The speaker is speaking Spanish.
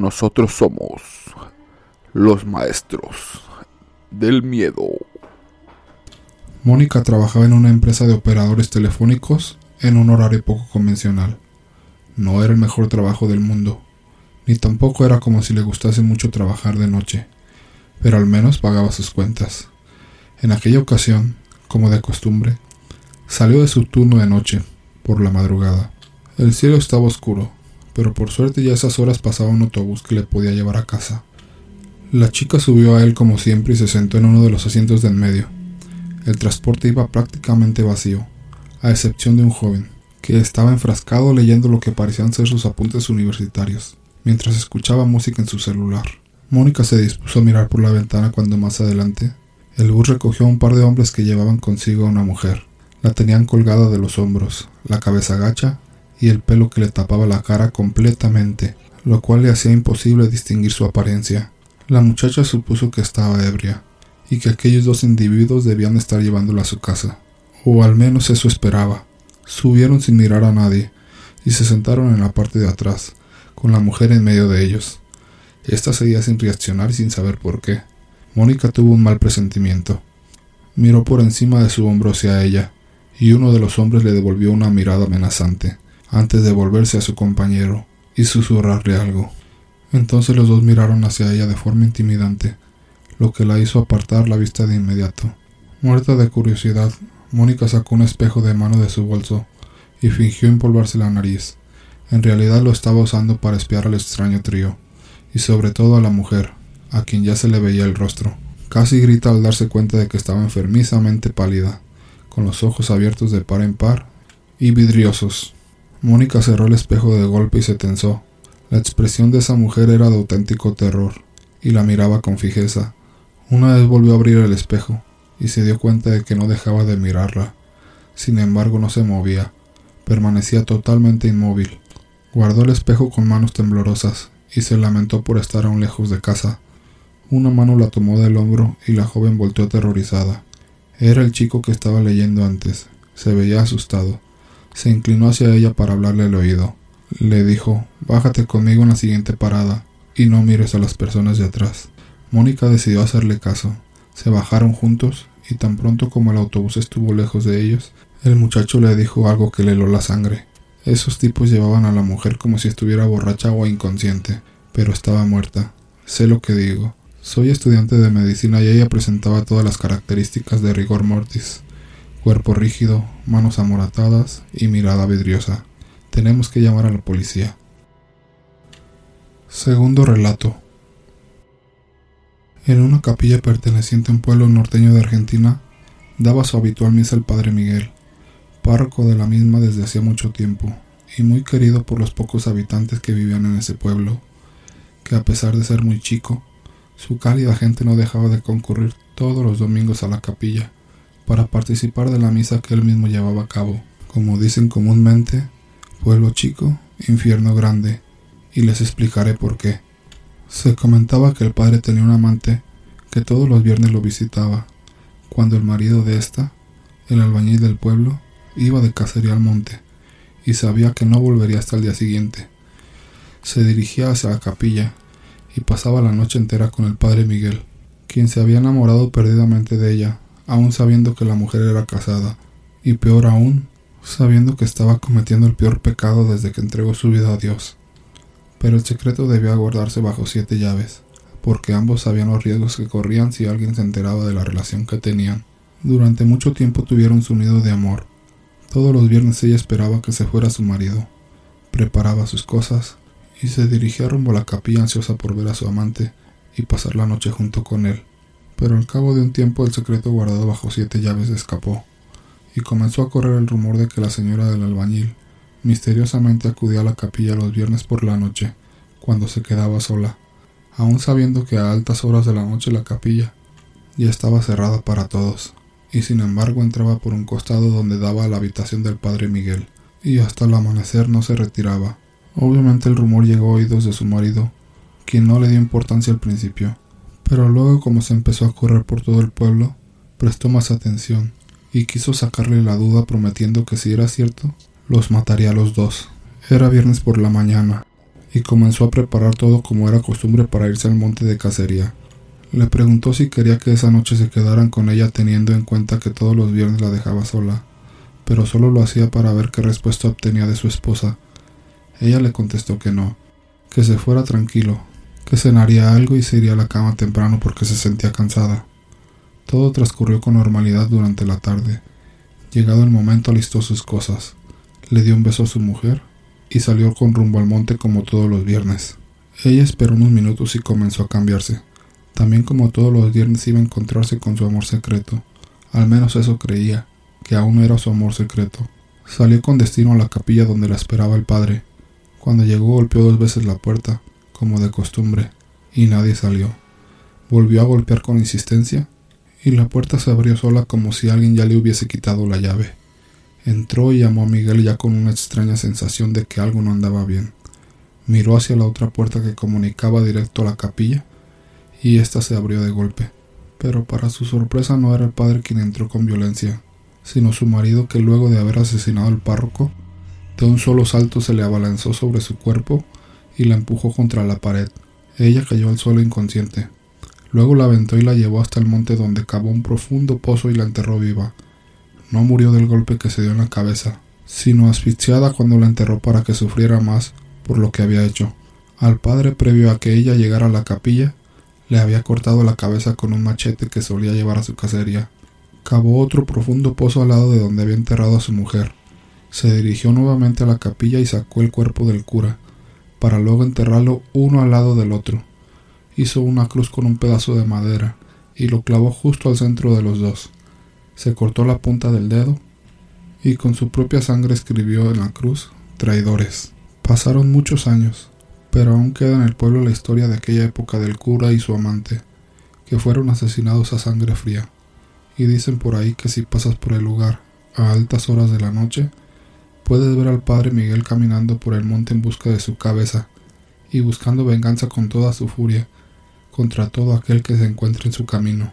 Nosotros somos los maestros del miedo. Mónica trabajaba en una empresa de operadores telefónicos en un horario poco convencional. No era el mejor trabajo del mundo, ni tampoco era como si le gustase mucho trabajar de noche, pero al menos pagaba sus cuentas. En aquella ocasión, como de costumbre, salió de su turno de noche, por la madrugada. El cielo estaba oscuro, pero por suerte ya esas horas pasaba un autobús que le podía llevar a casa. La chica subió a él como siempre y se sentó en uno de los asientos de en medio. El transporte iba prácticamente vacío, a excepción de un joven, que estaba enfrascado leyendo lo que parecían ser sus apuntes universitarios, mientras escuchaba música en su celular. Mónica se dispuso a mirar por la ventana cuando más adelante el bus recogió a un par de hombres que llevaban consigo a una mujer. La tenían colgada de los hombros, la cabeza gacha y el pelo que le tapaba la cara completamente, lo cual le hacía imposible distinguir su apariencia. La muchacha supuso que estaba ebria, y que aquellos dos individuos debían estar llevándola a su casa, o al menos eso esperaba. Subieron sin mirar a nadie, y se sentaron en la parte de atrás, con la mujer en medio de ellos. Esta seguía sin reaccionar y sin saber por qué. Mónica tuvo un mal presentimiento. Miró por encima de su hombro hacia ella, y uno de los hombres le devolvió una mirada amenazante antes de volverse a su compañero y susurrarle algo. Entonces los dos miraron hacia ella de forma intimidante, lo que la hizo apartar la vista de inmediato. Muerta de curiosidad, Mónica sacó un espejo de mano de su bolso y fingió empolvarse la nariz. En realidad lo estaba usando para espiar al extraño trío, y sobre todo a la mujer, a quien ya se le veía el rostro. Casi grita al darse cuenta de que estaba enfermizamente pálida, con los ojos abiertos de par en par y vidriosos. Mónica cerró el espejo de golpe y se tensó. La expresión de esa mujer era de auténtico terror, y la miraba con fijeza. Una vez volvió a abrir el espejo, y se dio cuenta de que no dejaba de mirarla. Sin embargo, no se movía. Permanecía totalmente inmóvil. Guardó el espejo con manos temblorosas, y se lamentó por estar aún lejos de casa. Una mano la tomó del hombro y la joven volteó aterrorizada. Era el chico que estaba leyendo antes. Se veía asustado. Se inclinó hacia ella para hablarle al oído. Le dijo, Bájate conmigo en la siguiente parada y no mires a las personas de atrás. Mónica decidió hacerle caso. Se bajaron juntos y tan pronto como el autobús estuvo lejos de ellos, el muchacho le dijo algo que le heló la sangre. Esos tipos llevaban a la mujer como si estuviera borracha o inconsciente, pero estaba muerta. Sé lo que digo. Soy estudiante de medicina y ella presentaba todas las características de rigor mortis cuerpo rígido, manos amoratadas y mirada vidriosa. Tenemos que llamar a la policía. Segundo relato. En una capilla perteneciente a un pueblo norteño de Argentina, daba su habitual misa el padre Miguel, párroco de la misma desde hacía mucho tiempo, y muy querido por los pocos habitantes que vivían en ese pueblo, que a pesar de ser muy chico, su cálida gente no dejaba de concurrir todos los domingos a la capilla, para participar de la misa que él mismo llevaba a cabo. Como dicen comúnmente, pueblo chico, infierno grande, y les explicaré por qué. Se comentaba que el padre tenía un amante que todos los viernes lo visitaba, cuando el marido de ésta, el albañil del pueblo, iba de cacería al monte, y sabía que no volvería hasta el día siguiente. Se dirigía hacia la capilla y pasaba la noche entera con el padre Miguel, quien se había enamorado perdidamente de ella aún sabiendo que la mujer era casada, y peor aún, sabiendo que estaba cometiendo el peor pecado desde que entregó su vida a Dios. Pero el secreto debía guardarse bajo siete llaves, porque ambos sabían los riesgos que corrían si alguien se enteraba de la relación que tenían. Durante mucho tiempo tuvieron su nido de amor. Todos los viernes ella esperaba que se fuera su marido, preparaba sus cosas y se dirigía rumbo a la capilla ansiosa por ver a su amante y pasar la noche junto con él pero al cabo de un tiempo el secreto guardado bajo siete llaves escapó, y comenzó a correr el rumor de que la señora del albañil misteriosamente acudía a la capilla los viernes por la noche, cuando se quedaba sola, aun sabiendo que a altas horas de la noche la capilla ya estaba cerrada para todos, y sin embargo entraba por un costado donde daba a la habitación del padre Miguel, y hasta el amanecer no se retiraba. Obviamente el rumor llegó a oídos de su marido, quien no le dio importancia al principio, pero luego como se empezó a correr por todo el pueblo, prestó más atención y quiso sacarle la duda prometiendo que si era cierto, los mataría a los dos. Era viernes por la mañana, y comenzó a preparar todo como era costumbre para irse al monte de cacería. Le preguntó si quería que esa noche se quedaran con ella teniendo en cuenta que todos los viernes la dejaba sola, pero solo lo hacía para ver qué respuesta obtenía de su esposa. Ella le contestó que no, que se fuera tranquilo, que cenaría algo y se iría a la cama temprano porque se sentía cansada. Todo transcurrió con normalidad durante la tarde. Llegado el momento alistó sus cosas, le dio un beso a su mujer y salió con rumbo al monte como todos los viernes. Ella esperó unos minutos y comenzó a cambiarse. También como todos los viernes iba a encontrarse con su amor secreto. Al menos eso creía, que aún era su amor secreto. Salió con destino a la capilla donde la esperaba el padre. Cuando llegó golpeó dos veces la puerta, como de costumbre, y nadie salió. Volvió a golpear con insistencia, y la puerta se abrió sola como si alguien ya le hubiese quitado la llave. Entró y llamó a Miguel ya con una extraña sensación de que algo no andaba bien. Miró hacia la otra puerta que comunicaba directo a la capilla, y ésta se abrió de golpe. Pero para su sorpresa no era el padre quien entró con violencia, sino su marido que luego de haber asesinado al párroco, de un solo salto se le abalanzó sobre su cuerpo y la empujó contra la pared. Ella cayó al suelo inconsciente. Luego la aventó y la llevó hasta el monte donde cavó un profundo pozo y la enterró viva. No murió del golpe que se dio en la cabeza, sino asfixiada cuando la enterró para que sufriera más por lo que había hecho. Al padre, previo a que ella llegara a la capilla, le había cortado la cabeza con un machete que solía llevar a su cacería. Cavó otro profundo pozo al lado de donde había enterrado a su mujer. Se dirigió nuevamente a la capilla y sacó el cuerpo del cura, para luego enterrarlo uno al lado del otro. Hizo una cruz con un pedazo de madera y lo clavó justo al centro de los dos. Se cortó la punta del dedo y con su propia sangre escribió en la cruz traidores. Pasaron muchos años, pero aún queda en el pueblo la historia de aquella época del cura y su amante, que fueron asesinados a sangre fría. Y dicen por ahí que si pasas por el lugar a altas horas de la noche, puedes ver al padre Miguel caminando por el monte en busca de su cabeza y buscando venganza con toda su furia contra todo aquel que se encuentre en su camino.